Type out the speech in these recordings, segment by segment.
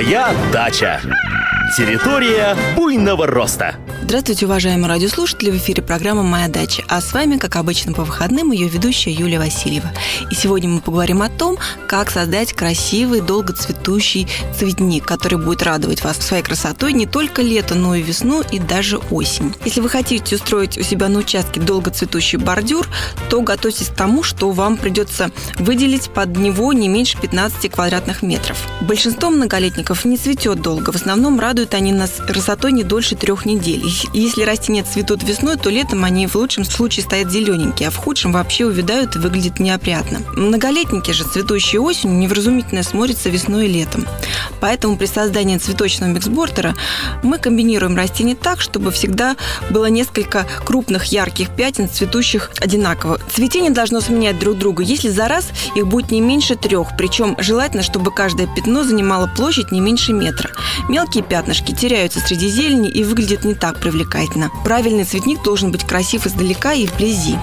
Моя дача. Территория буйного роста. Здравствуйте, уважаемые радиослушатели! В эфире программа «Моя дача», а с вами, как обычно по выходным, ее ведущая Юлия Васильева. И сегодня мы поговорим о том, как создать красивый, долгоцветущий цветник, который будет радовать вас своей красотой не только лето, но и весну и даже осень. Если вы хотите устроить у себя на участке долгоцветущий бордюр, то готовьтесь к тому, что вам придется выделить под него не меньше 15 квадратных метров. Большинство многолетников не цветет долго, в основном радуют они нас красотой не дольше трех недель. Если растения цветут весной, то летом они в лучшем случае стоят зелененькие, а в худшем вообще увядают и выглядят неопрятно. Многолетники же, цветущие осенью, невразумительно смотрятся весной и летом. Поэтому при создании цветочного миксбордера мы комбинируем растения так, чтобы всегда было несколько крупных ярких пятен, цветущих одинаково. Цветение должно сменять друг друга, если за раз их будет не меньше трех, причем желательно, чтобы каждое пятно занимало площадь не меньше метра. Мелкие пятнышки теряются среди зелени и выглядят не так привлекательно. Правильный цветник должен быть красив издалека и вблизи.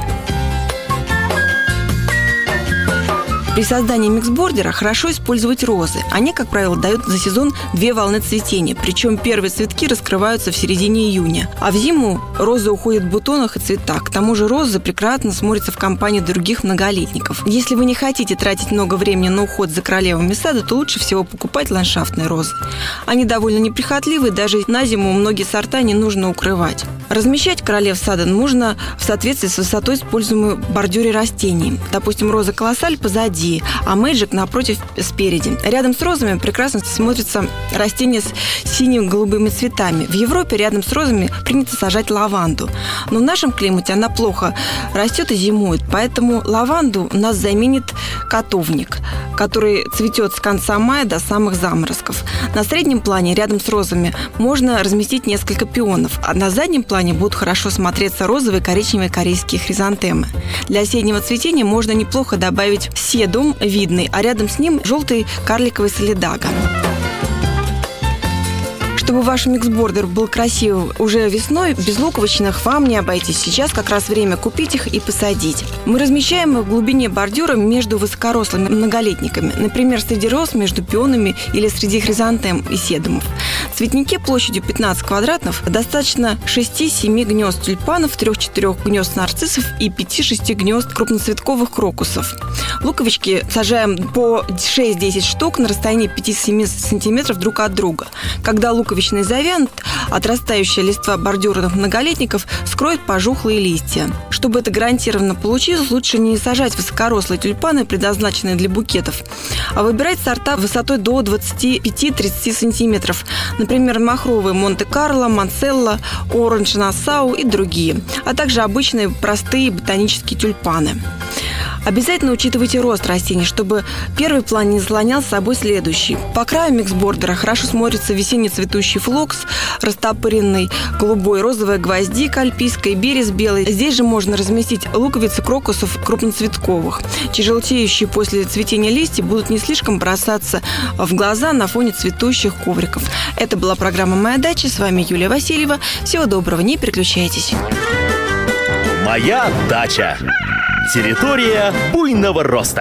При создании миксбордера хорошо использовать розы. Они, как правило, дают за сезон две волны цветения, причем первые цветки раскрываются в середине июня. А в зиму розы уходят в бутонах и цветах. К тому же розы прекрасно смотрятся в компании других многолетников. Если вы не хотите тратить много времени на уход за королевами сада, то лучше всего покупать ландшафтные розы. Они довольно неприхотливые, даже на зиму многие сорта не нужно укрывать. Размещать королев сада нужно в соответствии с высотой используемой в бордюре растений. Допустим, роза колоссаль позади, а мэджик напротив спереди. Рядом с розами прекрасно смотрится растение с синими голубыми цветами. В Европе рядом с розами принято сажать лаванду. Но в нашем климате она плохо растет и зимует, поэтому лаванду у нас заменит котовник, который цветет с конца мая до самых заморозков. На среднем плане рядом с розами можно разместить несколько пионов, а на заднем плане будут хорошо смотреться розовые, коричневые корейские хризантемы. Для осеннего цветения можно неплохо добавить седум видный, а рядом с ним желтый карликовый солидага. Чтобы ваш миксбордер был красивым уже весной, без луковичных вам не обойтись. Сейчас как раз время купить их и посадить. Мы размещаем их в глубине бордюра между высокорослыми многолетниками. Например, среди роз, между пионами или среди хризантем и седумов. Цветники площадью 15 квадратов достаточно 6-7 гнезд тюльпанов, 3-4 гнезд нарциссов и 5-6 гнезд крупноцветковых крокусов. Луковички сажаем по 6-10 штук на расстоянии 5-7 сантиметров друг от друга. Когда луковичный завянут, отрастающая листва бордюрных многолетников скроет пожухлые листья. Чтобы это гарантированно получилось, лучше не сажать высокорослые тюльпаны, предназначенные для букетов, а выбирать сорта высотой до 25-30 сантиметров. Например, махровые Монте-Карло, Манселла, Оранж Нассау и другие, а также обычные простые ботанические тюльпаны. Обязательно учитывайте рост растений, чтобы первый план не заслонял с собой следующий. По краю миксбордера хорошо смотрится весенний цветущий флокс, растопыренный голубой, розовая гвоздика альпийская, берез белый. Здесь же можно разместить луковицы крокусов крупноцветковых, чьи желтеющие после цветения листья будут не слишком бросаться в глаза на фоне цветущих ковриков. Это была программа «Моя дача». С вами Юлия Васильева. Всего доброго, не переключайтесь. Моя дача. Территория буйного роста.